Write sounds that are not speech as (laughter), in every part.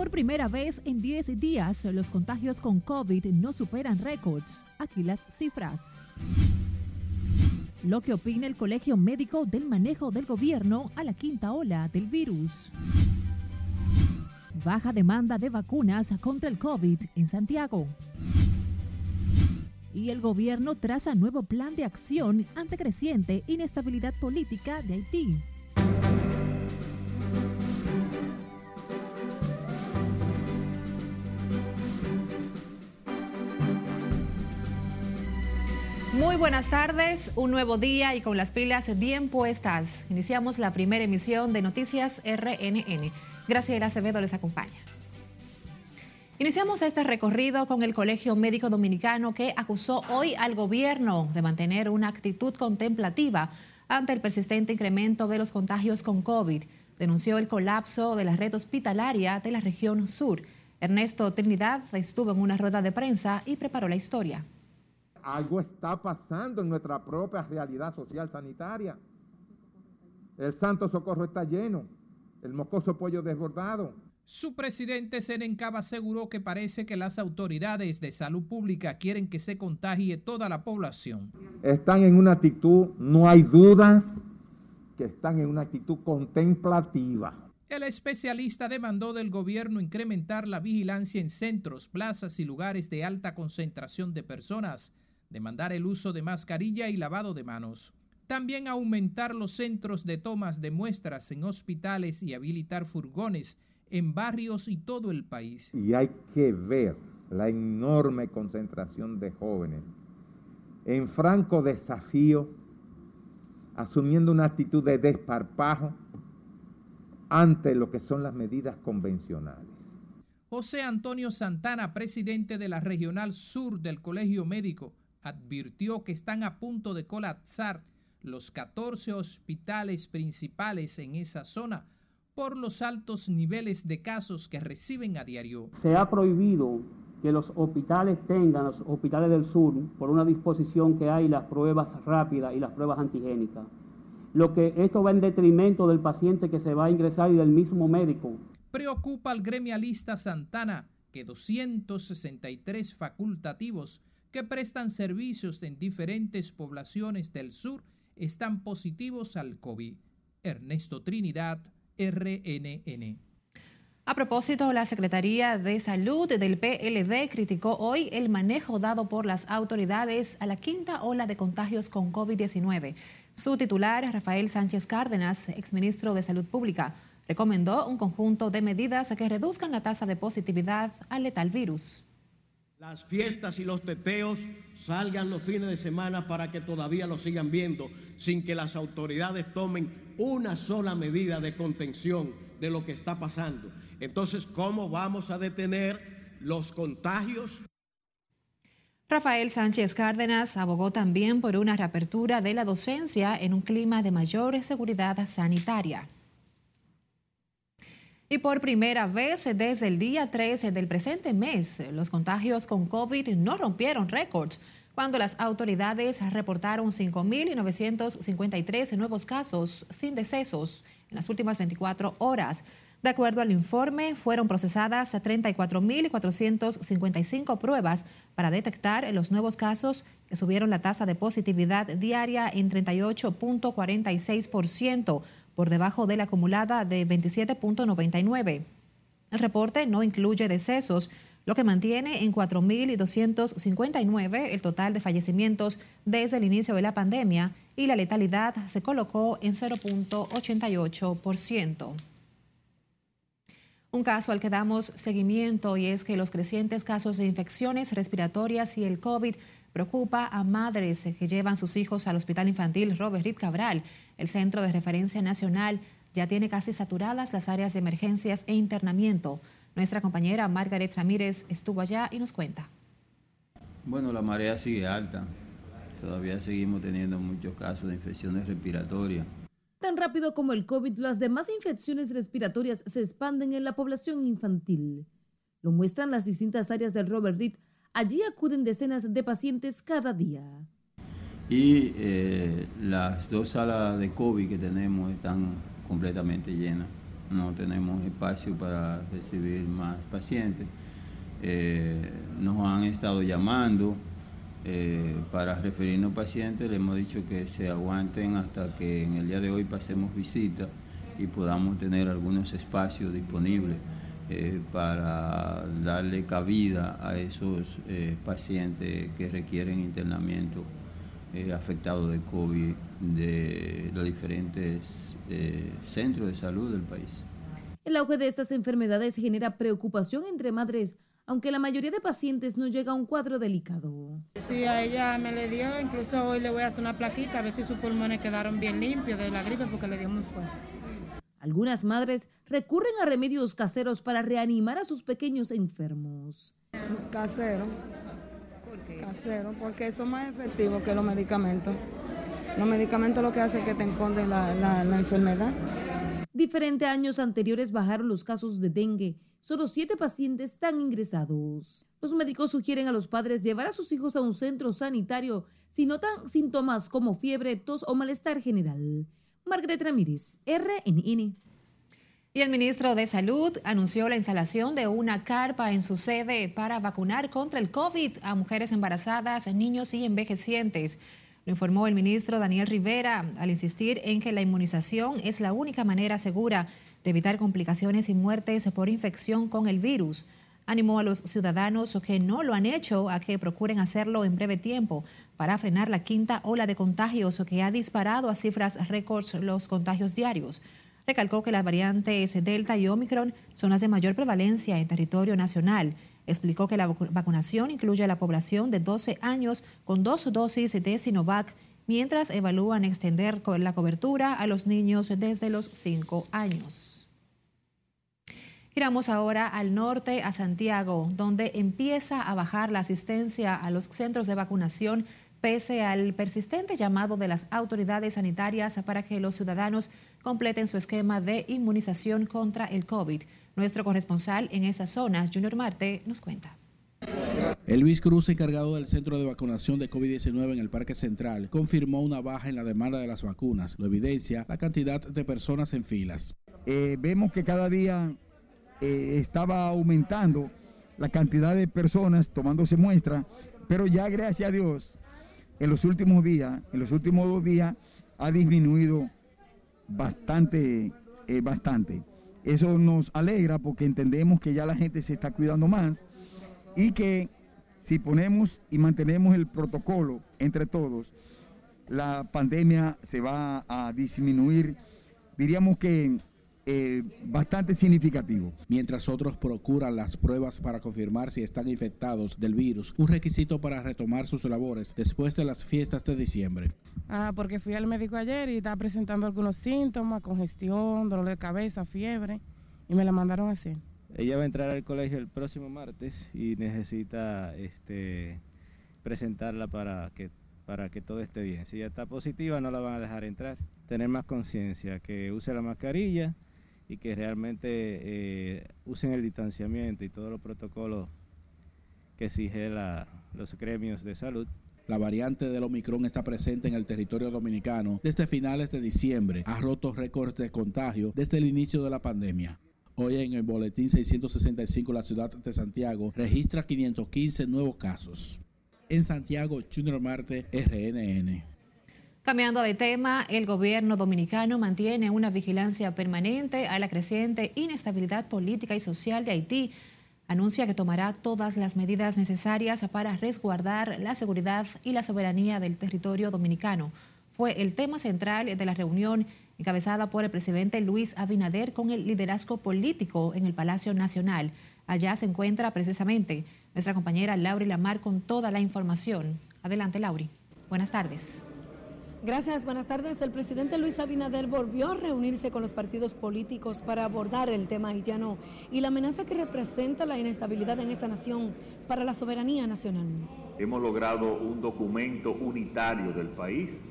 Por primera vez en 10 días, los contagios con COVID no superan récords. Aquí las cifras. Lo que opina el Colegio Médico del manejo del gobierno a la quinta ola del virus. Baja demanda de vacunas contra el COVID en Santiago. Y el gobierno traza nuevo plan de acción ante creciente inestabilidad política de Haití. Muy buenas tardes, un nuevo día y con las pilas bien puestas. Iniciamos la primera emisión de Noticias RNN. Graciela Acevedo les acompaña. Iniciamos este recorrido con el Colegio Médico Dominicano que acusó hoy al gobierno de mantener una actitud contemplativa ante el persistente incremento de los contagios con COVID. Denunció el colapso de la red hospitalaria de la región sur. Ernesto Trinidad estuvo en una rueda de prensa y preparó la historia algo está pasando en nuestra propia realidad social sanitaria. El Santo Socorro está lleno, el mocoso pollo desbordado. Su presidente Senencaba aseguró que parece que las autoridades de salud pública quieren que se contagie toda la población. Están en una actitud, no hay dudas, que están en una actitud contemplativa. El especialista demandó del gobierno incrementar la vigilancia en centros, plazas y lugares de alta concentración de personas demandar el uso de mascarilla y lavado de manos. También aumentar los centros de tomas de muestras en hospitales y habilitar furgones en barrios y todo el país. Y hay que ver la enorme concentración de jóvenes en franco desafío, asumiendo una actitud de desparpajo ante lo que son las medidas convencionales. José Antonio Santana, presidente de la Regional Sur del Colegio Médico, advirtió que están a punto de colapsar los 14 hospitales principales en esa zona por los altos niveles de casos que reciben a diario. Se ha prohibido que los hospitales tengan, los hospitales del sur, por una disposición que hay, las pruebas rápidas y las pruebas antigénicas. Lo que esto va en detrimento del paciente que se va a ingresar y del mismo médico. Preocupa al gremialista Santana que 263 facultativos que prestan servicios en diferentes poblaciones del sur están positivos al COVID. Ernesto Trinidad, RNN. A propósito, la Secretaría de Salud del PLD criticó hoy el manejo dado por las autoridades a la quinta ola de contagios con COVID-19. Su titular, Rafael Sánchez Cárdenas, exministro de Salud Pública, recomendó un conjunto de medidas que reduzcan la tasa de positividad al letal virus las fiestas y los teteos salgan los fines de semana para que todavía lo sigan viendo, sin que las autoridades tomen una sola medida de contención de lo que está pasando. Entonces, ¿cómo vamos a detener los contagios? Rafael Sánchez Cárdenas abogó también por una reapertura de la docencia en un clima de mayor seguridad sanitaria. Y por primera vez desde el día 13 del presente mes, los contagios con COVID no rompieron récords cuando las autoridades reportaron 5.953 nuevos casos sin decesos en las últimas 24 horas. De acuerdo al informe, fueron procesadas 34.455 pruebas para detectar los nuevos casos que subieron la tasa de positividad diaria en 38.46% por debajo de la acumulada de 27.99. El reporte no incluye decesos, lo que mantiene en 4.259 el total de fallecimientos desde el inicio de la pandemia y la letalidad se colocó en 0.88%. Un caso al que damos seguimiento y es que los crecientes casos de infecciones respiratorias y el COVID Preocupa a madres que llevan sus hijos al Hospital Infantil Robert Reed Cabral. El Centro de Referencia Nacional ya tiene casi saturadas las áreas de emergencias e internamiento. Nuestra compañera Margaret Ramírez estuvo allá y nos cuenta. Bueno, la marea sigue alta. Todavía seguimos teniendo muchos casos de infecciones respiratorias. Tan rápido como el COVID, las demás infecciones respiratorias se expanden en la población infantil. Lo muestran las distintas áreas del Robert Reed Allí acuden decenas de pacientes cada día. Y eh, las dos salas de COVID que tenemos están completamente llenas. no tenemos espacio para recibir más pacientes. Eh, nos han estado llamando eh, para referirnos pacientes, le hemos dicho que se aguanten hasta que en el día de hoy pasemos visita y podamos tener algunos espacios disponibles eh, para darle cabida a esos pacientes que requieren internamiento afectados de COVID de los diferentes centros de salud del país. El auge de estas enfermedades genera preocupación entre madres aunque la mayoría de pacientes no llega a un cuadro delicado. Sí, a ella me le dio, incluso hoy le voy a hacer una plaquita a ver si sus pulmones quedaron bien limpios de la gripe porque le dio muy fuerte. Algunas madres recurren a remedios caseros para reanimar a sus pequeños enfermos. Casero. ¿Por qué? Casero, porque son más efectivos que los medicamentos. Los medicamentos lo que hacen es que te enconden la, la enfermedad. Diferente a años anteriores bajaron los casos de dengue Solo siete pacientes están ingresados. Los médicos sugieren a los padres llevar a sus hijos a un centro sanitario si notan síntomas como fiebre, tos o malestar general. Margaret Ramírez, RNN. Y el ministro de Salud anunció la instalación de una carpa en su sede para vacunar contra el COVID a mujeres embarazadas, niños y envejecientes. Lo informó el ministro Daniel Rivera al insistir en que la inmunización es la única manera segura de evitar complicaciones y muertes por infección con el virus. Animó a los ciudadanos que no lo han hecho a que procuren hacerlo en breve tiempo para frenar la quinta ola de contagios que ha disparado a cifras récords los contagios diarios. Recalcó que las variantes Delta y Omicron son las de mayor prevalencia en territorio nacional. Explicó que la vacunación incluye a la población de 12 años con dos dosis de Sinovac mientras evalúan extender la cobertura a los niños desde los 5 años. Giramos ahora al norte, a Santiago, donde empieza a bajar la asistencia a los centros de vacunación pese al persistente llamado de las autoridades sanitarias para que los ciudadanos completen su esquema de inmunización contra el COVID. Nuestro corresponsal en esa zona, Junior Marte, nos cuenta. El Luis Cruz, encargado del centro de vacunación de COVID-19 en el Parque Central, confirmó una baja en la demanda de las vacunas. Lo evidencia la cantidad de personas en filas. Eh, vemos que cada día eh, estaba aumentando la cantidad de personas tomándose muestra, pero ya gracias a Dios, en los últimos días, en los últimos dos días, ha disminuido bastante, eh, bastante. Eso nos alegra porque entendemos que ya la gente se está cuidando más y que si ponemos y mantenemos el protocolo entre todos, la pandemia se va a disminuir, diríamos que eh, bastante significativo. Mientras otros procuran las pruebas para confirmar si están infectados del virus, un requisito para retomar sus labores después de las fiestas de diciembre. Ah, porque fui al médico ayer y estaba presentando algunos síntomas, congestión, dolor de cabeza, fiebre, y me la mandaron a hacer. Ella va a entrar al colegio el próximo martes y necesita este, presentarla para que, para que todo esté bien. Si ella está positiva, no la van a dejar entrar. Tener más conciencia, que use la mascarilla y que realmente eh, usen el distanciamiento y todos los protocolos que exige los gremios de salud. La variante del Omicron está presente en el territorio dominicano desde finales de diciembre. Ha roto récords de contagio desde el inicio de la pandemia. Hoy en el boletín 665 la ciudad de Santiago registra 515 nuevos casos. En Santiago, Junior Marte, RNN. Cambiando de tema, el gobierno dominicano mantiene una vigilancia permanente a la creciente inestabilidad política y social de Haití. Anuncia que tomará todas las medidas necesarias para resguardar la seguridad y la soberanía del territorio dominicano. Fue el tema central de la reunión encabezada por el presidente Luis Abinader con el liderazgo político en el Palacio Nacional. Allá se encuentra precisamente nuestra compañera Lauri Lamar con toda la información. Adelante, Lauri. Buenas tardes. Gracias, buenas tardes. El presidente Luis Abinader volvió a reunirse con los partidos políticos para abordar el tema haitiano y la amenaza que representa la inestabilidad en esa nación para la soberanía nacional. Hemos logrado un documento unitario del país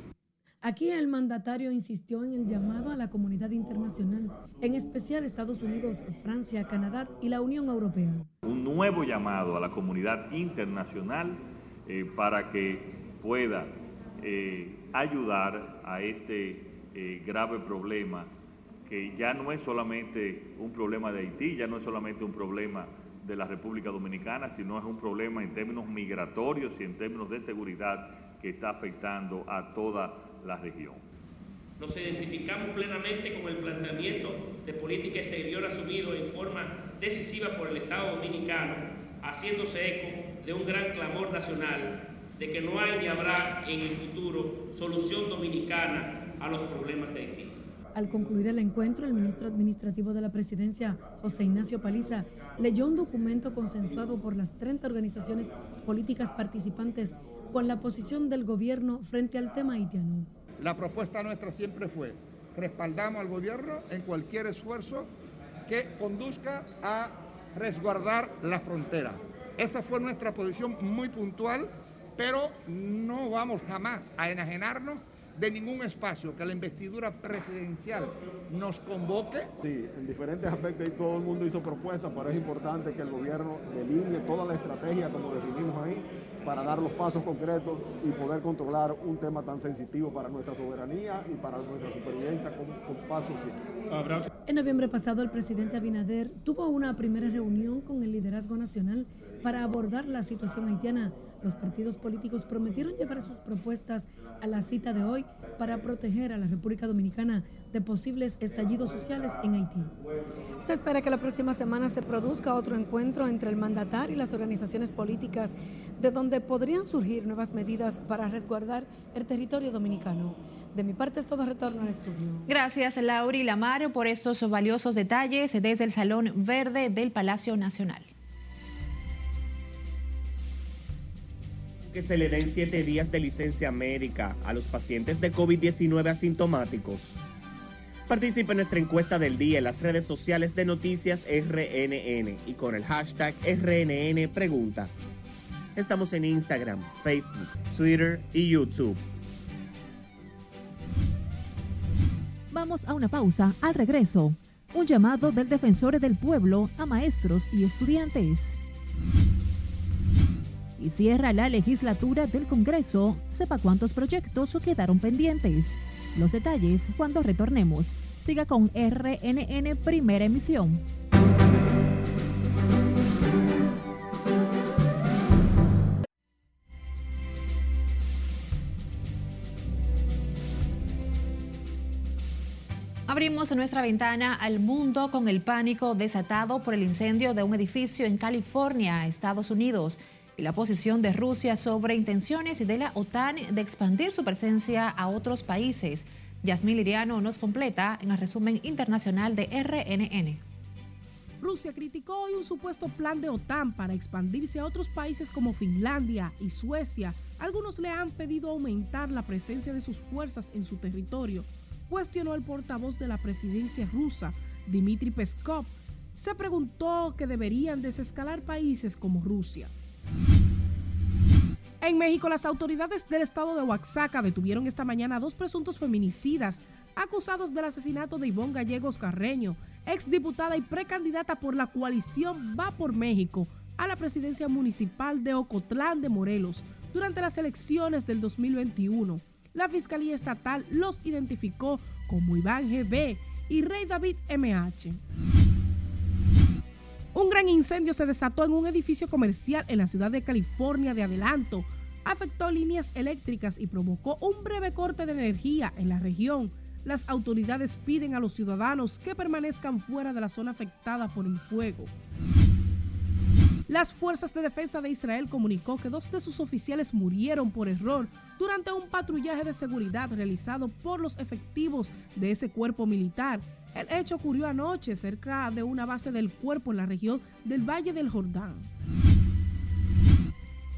Aquí el mandatario insistió en el llamado a la comunidad internacional, en especial Estados Unidos, Francia, Canadá y la Unión Europea. Un nuevo llamado a la comunidad internacional eh, para que pueda eh, ayudar a este eh, grave problema que ya no es solamente un problema de Haití, ya no es solamente un problema de la República Dominicana, sino es un problema en términos migratorios y en términos de seguridad que está afectando a toda la región. Nos identificamos plenamente con el planteamiento de política exterior asumido en forma decisiva por el Estado dominicano, haciéndose eco de un gran clamor nacional de que no hay ni habrá en el futuro solución dominicana a los problemas de Haití. Al concluir el encuentro, el ministro administrativo de la presidencia, José Ignacio Paliza, leyó un documento consensuado por las 30 organizaciones políticas participantes con la posición del gobierno frente al tema haitiano. La propuesta nuestra siempre fue, respaldamos al gobierno en cualquier esfuerzo que conduzca a resguardar la frontera. Esa fue nuestra posición muy puntual, pero no vamos jamás a enajenarnos de ningún espacio que la investidura presidencial nos convoque. Sí, en diferentes aspectos todo el mundo hizo propuestas, pero es importante que el gobierno delinee toda la estrategia como definimos ahí para dar los pasos concretos y poder controlar un tema tan sensitivo para nuestra soberanía y para nuestra supervivencia con, con pasos simples. En noviembre pasado, el presidente Abinader tuvo una primera reunión con el liderazgo nacional para abordar la situación haitiana. Los partidos políticos prometieron llevar sus propuestas a la cita de hoy para proteger a la República Dominicana de posibles estallidos sociales en Haití. Se espera que la próxima semana se produzca otro encuentro entre el mandatario y las organizaciones políticas, de donde podrían surgir nuevas medidas para resguardar el territorio dominicano. De mi parte es todo retorno al estudio. Gracias, Lauri Lamar, por estos valiosos detalles desde el Salón Verde del Palacio Nacional. Se le den siete días de licencia médica a los pacientes de COVID-19 asintomáticos. Participe en nuestra encuesta del día en las redes sociales de Noticias RNN y con el hashtag RNN Pregunta. Estamos en Instagram, Facebook, Twitter y YouTube. Vamos a una pausa. Al regreso, un llamado del defensor del pueblo a maestros y estudiantes y cierra la legislatura del Congreso, sepa cuántos proyectos quedaron pendientes. Los detalles cuando retornemos. Siga con RNN Primera Emisión. Abrimos nuestra ventana al mundo con el pánico desatado por el incendio de un edificio en California, Estados Unidos y la posición de Rusia sobre intenciones de la OTAN de expandir su presencia a otros países. Yasmín Liriano nos completa en el resumen internacional de RNN. Rusia criticó hoy un supuesto plan de OTAN para expandirse a otros países como Finlandia y Suecia. Algunos le han pedido aumentar la presencia de sus fuerzas en su territorio. Cuestionó el portavoz de la presidencia rusa, Dmitry Peskov. Se preguntó que deberían desescalar países como Rusia. En México, las autoridades del estado de Oaxaca detuvieron esta mañana a dos presuntos feminicidas acusados del asesinato de Ivonne Gallegos Carreño, exdiputada y precandidata por la coalición Va por México a la presidencia municipal de Ocotlán de Morelos durante las elecciones del 2021. La Fiscalía Estatal los identificó como Iván GB y Rey David MH. Un gran incendio se desató en un edificio comercial en la ciudad de California de Adelanto. Afectó líneas eléctricas y provocó un breve corte de energía en la región. Las autoridades piden a los ciudadanos que permanezcan fuera de la zona afectada por el fuego. Las fuerzas de defensa de Israel comunicó que dos de sus oficiales murieron por error durante un patrullaje de seguridad realizado por los efectivos de ese cuerpo militar. El hecho ocurrió anoche cerca de una base del cuerpo en la región del Valle del Jordán.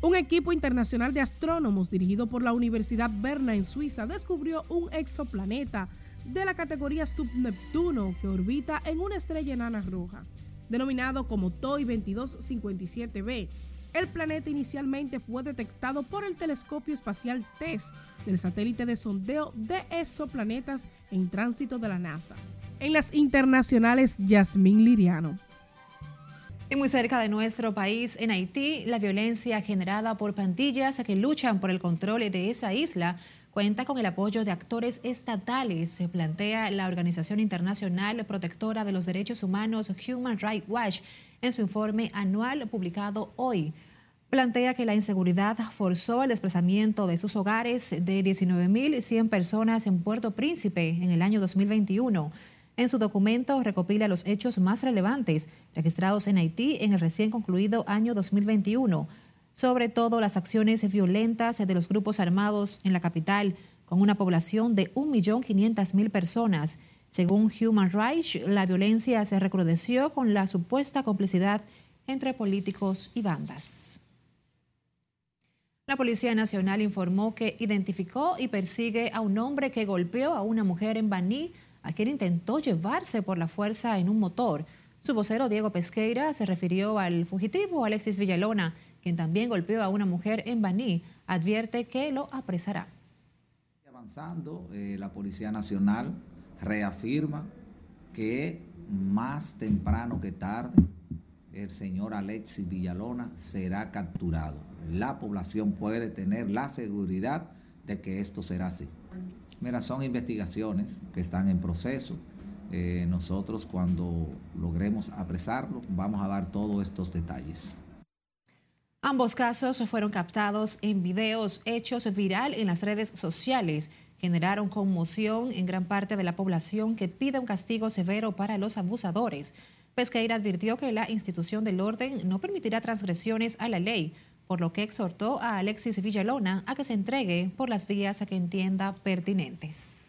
Un equipo internacional de astrónomos dirigido por la Universidad Berna en Suiza descubrió un exoplaneta de la categoría subneptuno que orbita en una estrella enana roja denominado como TOI 2257b. El planeta inicialmente fue detectado por el telescopio espacial TESS del satélite de sondeo de exoplanetas en tránsito de la NASA. En las internacionales, Yasmín Liriano. Y muy cerca de nuestro país, en Haití, la violencia generada por pandillas que luchan por el control de esa isla cuenta con el apoyo de actores estatales, plantea la Organización Internacional Protectora de los Derechos Humanos Human Rights Watch en su informe anual publicado hoy plantea que la inseguridad forzó el desplazamiento de sus hogares de 19.100 personas en Puerto Príncipe en el año 2021. En su documento recopila los hechos más relevantes registrados en Haití en el recién concluido año 2021, sobre todo las acciones violentas de los grupos armados en la capital, con una población de 1.500.000 personas. Según Human Rights, la violencia se recrudeció con la supuesta complicidad entre políticos y bandas. La Policía Nacional informó que identificó y persigue a un hombre que golpeó a una mujer en Baní, a quien intentó llevarse por la fuerza en un motor. Su vocero Diego Pesqueira se refirió al fugitivo Alexis Villalona, quien también golpeó a una mujer en Baní. Advierte que lo apresará. Avanzando, eh, la Policía Nacional reafirma que más temprano que tarde el señor Alexis Villalona será capturado la población puede tener la seguridad de que esto será así. Mira, son investigaciones que están en proceso. Eh, nosotros cuando logremos apresarlo vamos a dar todos estos detalles. Ambos casos fueron captados en videos hechos viral en las redes sociales. Generaron conmoción en gran parte de la población que pide un castigo severo para los abusadores. Pesqueira advirtió que la institución del orden no permitirá transgresiones a la ley, por lo que exhortó a Alexis Villalona a que se entregue por las vías a que entienda pertinentes.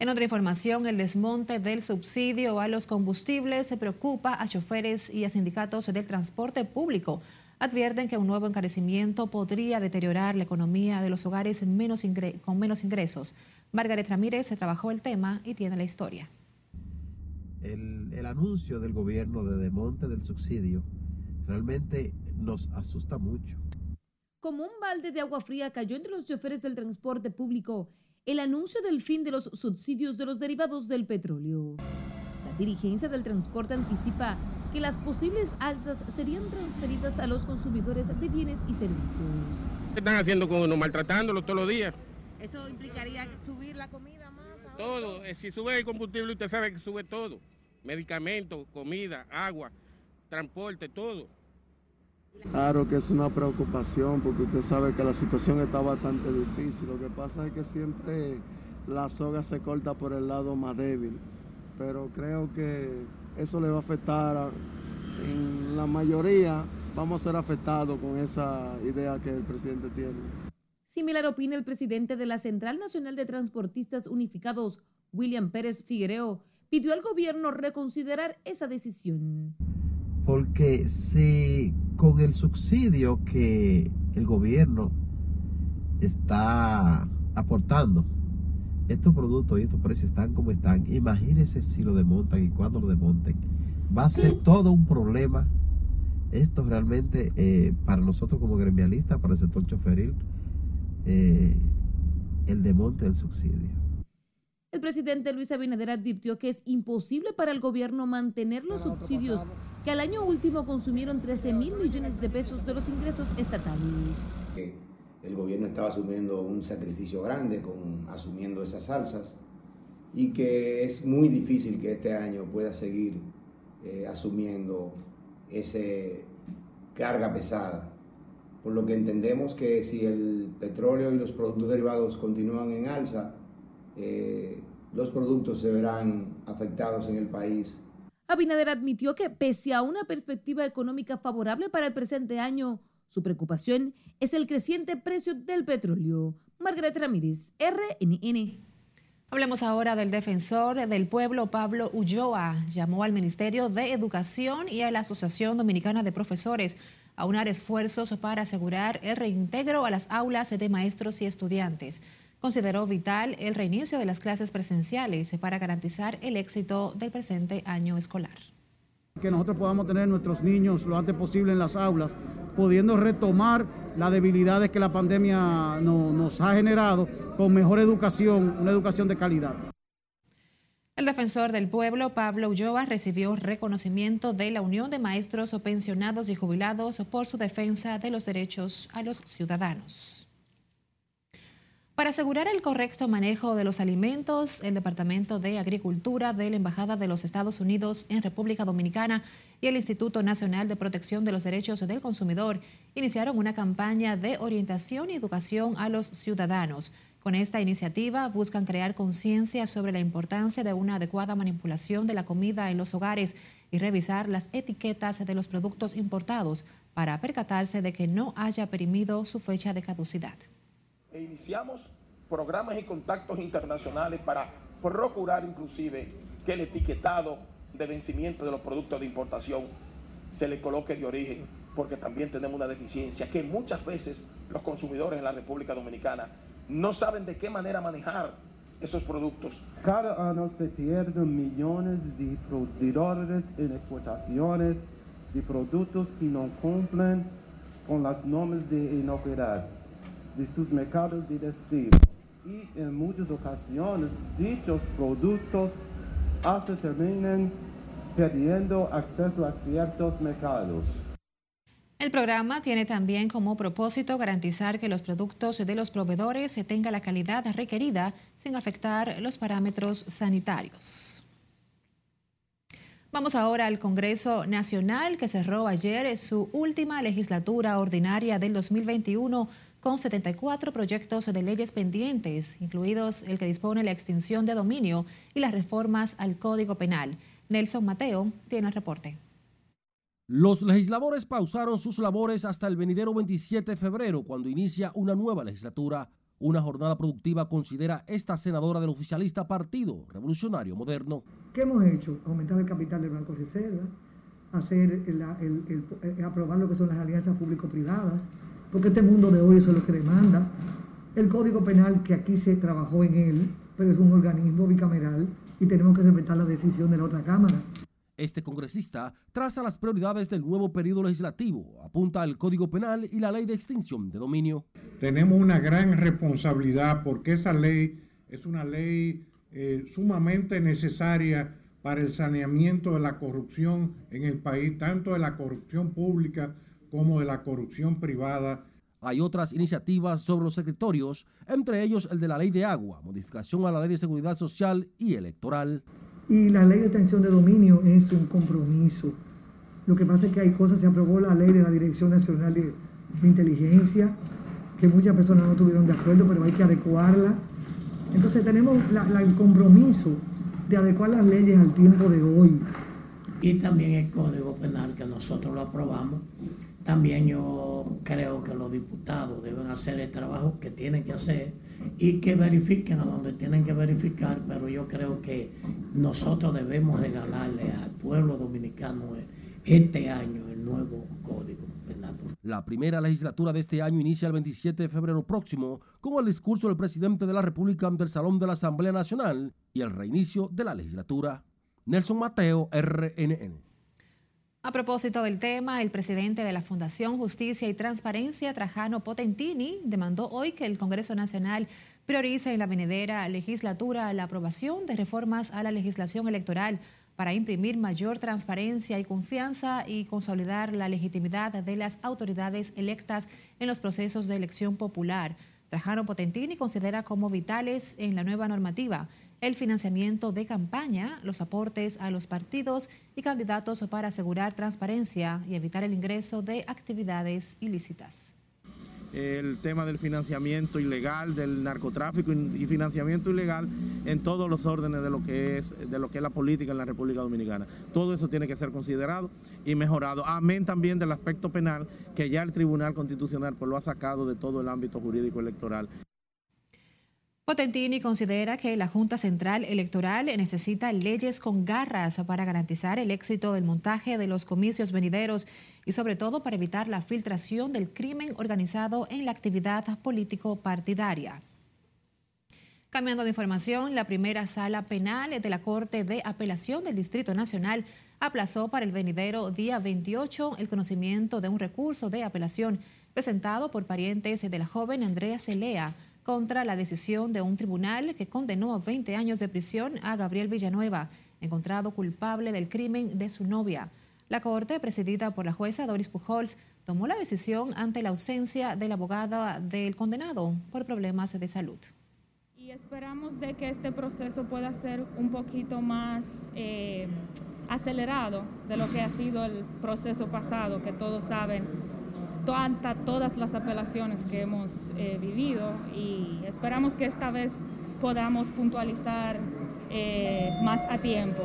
En otra información, el desmonte del subsidio a los combustibles se preocupa a choferes y a sindicatos del transporte público. Advierten que un nuevo encarecimiento podría deteriorar la economía de los hogares con menos ingresos. Margaret Ramírez se trabajó el tema y tiene la historia. El, el anuncio del gobierno de desmonte del subsidio realmente nos asusta mucho. Como un balde de agua fría cayó entre los choferes del transporte público el anuncio del fin de los subsidios de los derivados del petróleo. La dirigencia del transporte anticipa que las posibles alzas serían transferidas a los consumidores de bienes y servicios. ¿Qué están haciendo con uno? Maltratándolo todos los días. ¿Eso implicaría subir la comida más? Todo. Eh, si sube el combustible, usted sabe que sube todo. Medicamentos, comida, agua, transporte, todo. Claro que es una preocupación porque usted sabe que la situación está bastante difícil. Lo que pasa es que siempre la soga se corta por el lado más débil. Pero creo que eso le va a afectar en la mayoría. Vamos a ser afectados con esa idea que el presidente tiene. Similar opina el presidente de la Central Nacional de Transportistas Unificados, William Pérez Figuereo, pidió al gobierno reconsiderar esa decisión porque si con el subsidio que el gobierno está aportando, estos productos y estos precios están como están, imagínense si lo desmontan y cuando lo desmonten. Va a ser todo un problema. Esto realmente eh, para nosotros como gremialistas, para el sector choferil, eh, el desmonte del subsidio. El presidente Luis Abinader advirtió que es imposible para el gobierno mantener los subsidios que al año último consumieron 13 mil millones de pesos de los ingresos estatales. El gobierno estaba asumiendo un sacrificio grande con asumiendo esas alzas y que es muy difícil que este año pueda seguir eh, asumiendo esa carga pesada. Por lo que entendemos que si el petróleo y los productos derivados continúan en alza, eh, los productos se verán afectados en el país Abinader admitió que pese a una perspectiva económica favorable para el presente año, su preocupación es el creciente precio del petróleo. Margaret Ramírez, RNN. Hablemos ahora del defensor del pueblo Pablo Ulloa. Llamó al Ministerio de Educación y a la Asociación Dominicana de Profesores a unar esfuerzos para asegurar el reintegro a las aulas de maestros y estudiantes consideró vital el reinicio de las clases presenciales para garantizar el éxito del presente año escolar. Que nosotros podamos tener nuestros niños lo antes posible en las aulas, pudiendo retomar las debilidades que la pandemia nos ha generado con mejor educación, una educación de calidad. El defensor del pueblo, Pablo Ulloa, recibió reconocimiento de la Unión de Maestros Pensionados y Jubilados por su defensa de los derechos a los ciudadanos. Para asegurar el correcto manejo de los alimentos, el Departamento de Agricultura de la Embajada de los Estados Unidos en República Dominicana y el Instituto Nacional de Protección de los Derechos del Consumidor iniciaron una campaña de orientación y educación a los ciudadanos. Con esta iniciativa buscan crear conciencia sobre la importancia de una adecuada manipulación de la comida en los hogares y revisar las etiquetas de los productos importados para percatarse de que no haya perimido su fecha de caducidad e iniciamos programas y contactos internacionales para procurar inclusive que el etiquetado de vencimiento de los productos de importación se le coloque de origen, porque también tenemos una deficiencia que muchas veces los consumidores en la República Dominicana no saben de qué manera manejar esos productos. Cada año se pierden millones de, dólares en exportaciones de productos que no cumplen con las normas de inocuidad de sus mercados de destino y en muchas ocasiones dichos productos hasta terminan perdiendo acceso a ciertos mercados. El programa tiene también como propósito garantizar que los productos de los proveedores tengan la calidad requerida sin afectar los parámetros sanitarios. Vamos ahora al Congreso Nacional que cerró ayer su última legislatura ordinaria del 2021 con 74 proyectos de leyes pendientes, incluidos el que dispone la extinción de dominio y las reformas al Código Penal. Nelson Mateo tiene el reporte. Los legisladores pausaron sus labores hasta el venidero 27 de febrero, cuando inicia una nueva legislatura. Una jornada productiva considera esta senadora del oficialista Partido Revolucionario Moderno. ¿Qué hemos hecho? Aumentar el capital del Banco Reserva, hacer el, aprobar lo que son las alianzas público-privadas, porque este mundo de hoy eso es lo que demanda. El Código Penal, que aquí se trabajó en él, pero es un organismo bicameral y tenemos que respetar la decisión de la otra Cámara. Este congresista traza las prioridades del nuevo periodo legislativo, apunta al Código Penal y la ley de extinción de dominio. Tenemos una gran responsabilidad porque esa ley es una ley eh, sumamente necesaria para el saneamiento de la corrupción en el país, tanto de la corrupción pública como de la corrupción privada. Hay otras iniciativas sobre los secretorios, entre ellos el de la ley de agua, modificación a la ley de seguridad social y electoral. Y la ley de extensión de dominio es un compromiso. Lo que pasa es que hay cosas, se aprobó la ley de la Dirección Nacional de, Inteligencia, que muchas personas no estuvieron de acuerdo, pero hay que adecuarla. Entonces tenemos el compromiso de adecuar las leyes al tiempo de hoy. Y también el Código Penal que nosotros lo aprobamos también yo creo que los diputados deben hacer el trabajo que tienen que hacer y que verifiquen a donde tienen que verificar, pero yo creo que nosotros debemos regalarle al pueblo dominicano este año el nuevo código. La primera legislatura de este año inicia el 27 de febrero próximo con el discurso del presidente de la República ante el Salón de la Asamblea Nacional y el reinicio de la legislatura. Nelson Mateo, RNN. A propósito del tema, el presidente de la Fundación Justicia y Transparencia, Trajano Potentini, demandó hoy que el Congreso Nacional priorice en la venidera legislatura la aprobación de reformas a la legislación electoral para imprimir mayor transparencia y confianza y consolidar la legitimidad de las autoridades electas en los procesos de elección popular. Trajano Potentini considera como vitales en la nueva normativa el financiamiento de campaña, los aportes a los partidos y candidatos para asegurar transparencia y evitar el ingreso de actividades ilícitas. El tema del financiamiento ilegal, del narcotráfico y financiamiento ilegal en todos los órdenes de lo que es de lo que es la política en la República Dominicana. Todo eso tiene que ser considerado y mejorado. Amén también del aspecto penal que ya el Tribunal Constitucional pues, lo ha sacado de todo el ámbito jurídico electoral. Potentini considera que la Junta Central Electoral necesita leyes con garras para garantizar el éxito del montaje de los comicios venideros y sobre todo para evitar la filtración del crimen organizado en la actividad político-partidaria. Cambiando de información, la primera sala penal de la Corte de Apelación del Distrito Nacional aplazó para el venidero día 28 el conocimiento de un recurso de apelación presentado por parientes de la joven Andrea Celea contra la decisión de un tribunal que condenó a 20 años de prisión a Gabriel Villanueva, encontrado culpable del crimen de su novia. La corte, presidida por la jueza Doris Pujols, tomó la decisión ante la ausencia del abogado del condenado por problemas de salud. Y esperamos de que este proceso pueda ser un poquito más eh, acelerado de lo que ha sido el proceso pasado, que todos saben tanta, todas las apelaciones que hemos eh, vivido y esperamos que esta vez podamos puntualizar eh, más a tiempo.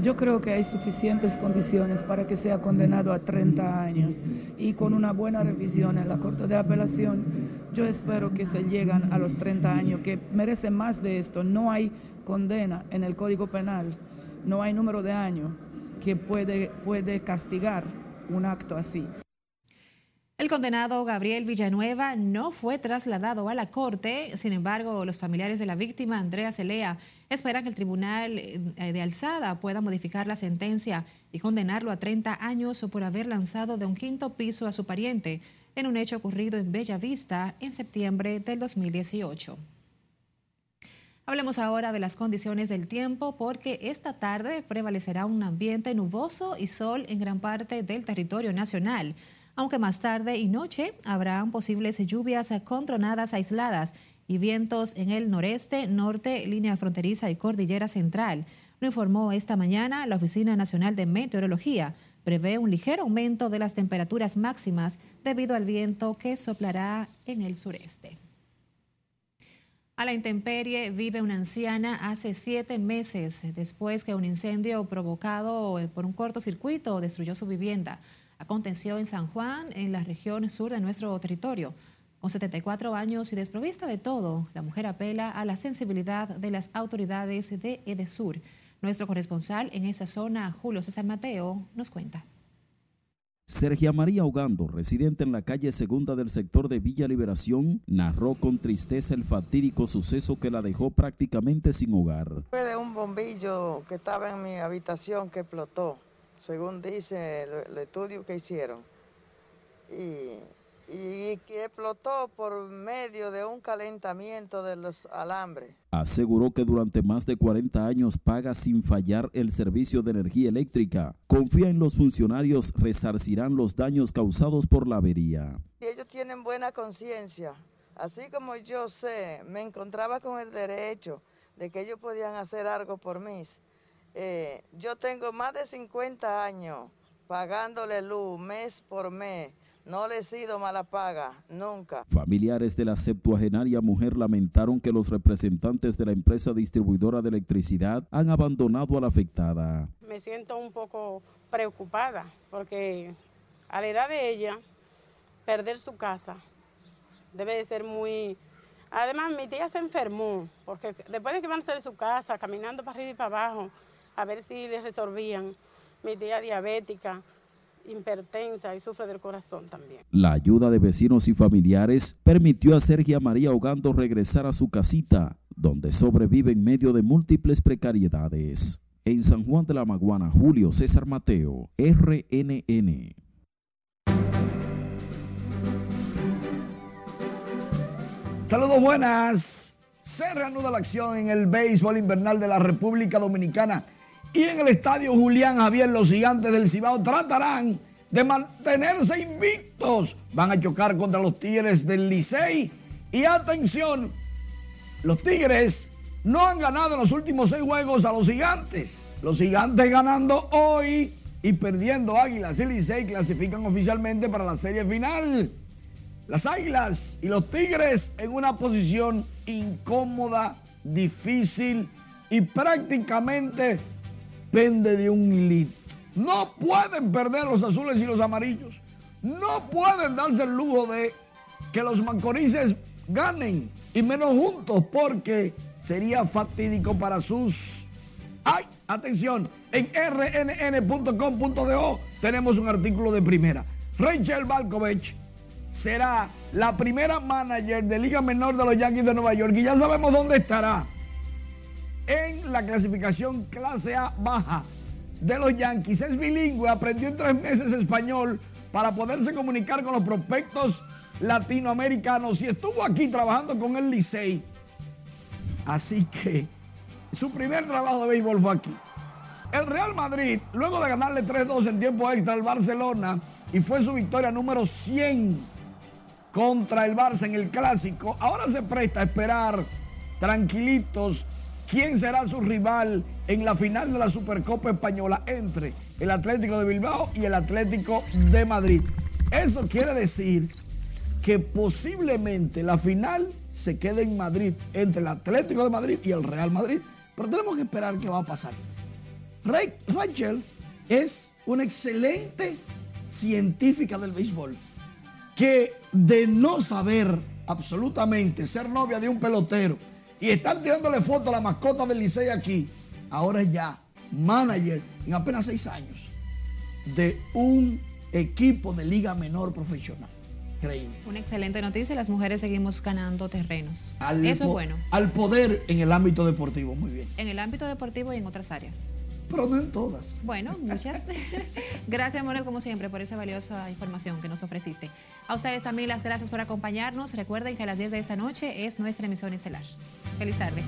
Yo creo que hay suficientes condiciones para que sea condenado a 30 años y con una buena revisión en la Corte de Apelación, yo espero que se lleguen a los 30 años, que merece más de esto. No hay condena en el Código Penal, no hay número de años que puede, puede castigar un acto así. El condenado Gabriel Villanueva no fue trasladado a la corte, sin embargo, los familiares de la víctima, Andrea Celea, esperan que el tribunal eh, de alzada pueda modificar la sentencia y condenarlo a 30 años por haber lanzado de un quinto piso a su pariente en un hecho ocurrido en Bella Vista en septiembre del 2018. Hablemos ahora de las condiciones del tiempo porque esta tarde prevalecerá un ambiente nuboso y sol en gran parte del territorio nacional aunque más tarde y noche habrán posibles lluvias con tronadas aisladas y vientos en el noreste, norte, línea fronteriza y cordillera central. Lo informó esta mañana la Oficina Nacional de Meteorología. Prevé un ligero aumento de las temperaturas máximas debido al viento que soplará en el sureste. A la intemperie vive una anciana hace siete meses después que un incendio provocado por un cortocircuito destruyó su vivienda aconteció en San Juan, en la región sur de nuestro territorio. Con 74 años y desprovista de todo, la mujer apela a la sensibilidad de las autoridades de Edesur. Nuestro corresponsal en esa zona, Julio César Mateo, nos cuenta. Sergia María Ogando, residente en la calle segunda del sector de Villa Liberación, narró con tristeza el fatídico suceso que la dejó prácticamente sin hogar. Fue de un bombillo que estaba en mi habitación que explotó según dice el, estudio que hicieron. Y, que explotó por medio de un calentamiento de los alambres. Aseguró que durante más de 40 años paga sin fallar el servicio de energía eléctrica. Confía en los funcionarios resarcirán los daños causados por la avería. ellos tienen buena conciencia. Así como yo sé, me encontraba con el derecho de que ellos podían hacer algo por mí. Eh, yo tengo más de 50 años pagándole luz mes por mes. No le he sido mala paga, nunca. Familiares de la septuagenaria mujer lamentaron que los representantes de la empresa distribuidora de electricidad han abandonado a la afectada. Me siento un poco preocupada porque a la edad de ella, perder su casa debe de ser muy... Además, mi tía se enfermó porque después de que van a salir de su casa, caminando para arriba y para abajo, a ver si le resolvían. Mi tía diabética, hipertensa y sufre del corazón también. La ayuda de vecinos y familiares permitió a Sergia María Ogando regresar a su casita, donde sobrevive en medio de múltiples precariedades. En San Juan de la Maguana, Julio César Mateo, RNN. Saludos buenas. Se reanuda la acción en el béisbol invernal de la República Dominicana y en el estadio Julián Javier, los gigantes del Cibao tratarán de mantenerse invictos. Van a chocar contra los Tigres del Licey. Y atención, los Tigres no han ganado en los últimos seis juegos a los gigantes. Los gigantes ganando hoy y perdiendo Águilas y Licey clasifican oficialmente para la serie final. Las Águilas y los Tigres en una posición incómoda, difícil y prácticamente pende de un hilito. No pueden perder los azules y los amarillos. No pueden darse el lujo de que los mancorices ganen y menos juntos porque sería fatídico para sus... ¡Ay! Atención, en rnn.com.do tenemos un artículo de primera. Rachel Balkovich será la primera manager de Liga Menor de los Yankees de Nueva York y ya sabemos dónde estará la clasificación clase A baja de los Yankees. Es bilingüe, aprendió en tres meses español para poderse comunicar con los prospectos latinoamericanos y estuvo aquí trabajando con el Licey. Así que su primer trabajo de béisbol fue aquí. El Real Madrid, luego de ganarle 3-2 en tiempo extra al Barcelona, y fue su victoria número 100 contra el Barça en el clásico. Ahora se presta a esperar tranquilitos quién será su rival en la final de la Supercopa Española entre el Atlético de Bilbao y el Atlético de Madrid. Eso quiere decir que posiblemente la final se quede en Madrid entre el Atlético de Madrid y el Real Madrid. Pero tenemos que esperar qué va a pasar. Rachel es una excelente científica del béisbol que de no saber absolutamente ser novia de un pelotero y estar tirándole fotos a la mascota del Licey aquí, ahora es ya manager en apenas seis años de un equipo de liga menor profesional. Increíble. Una excelente noticia, las mujeres seguimos ganando terrenos. Eso es bueno. Al poder en el ámbito deportivo, muy bien. En el ámbito deportivo y en otras áreas. Pero no en todas. Bueno, muchas. (laughs) gracias, Morel, como siempre, por esa valiosa información que nos ofreciste. A ustedes también las gracias por acompañarnos. Recuerden que a las 10 de esta noche es nuestra emisión estelar. Feliz tarde.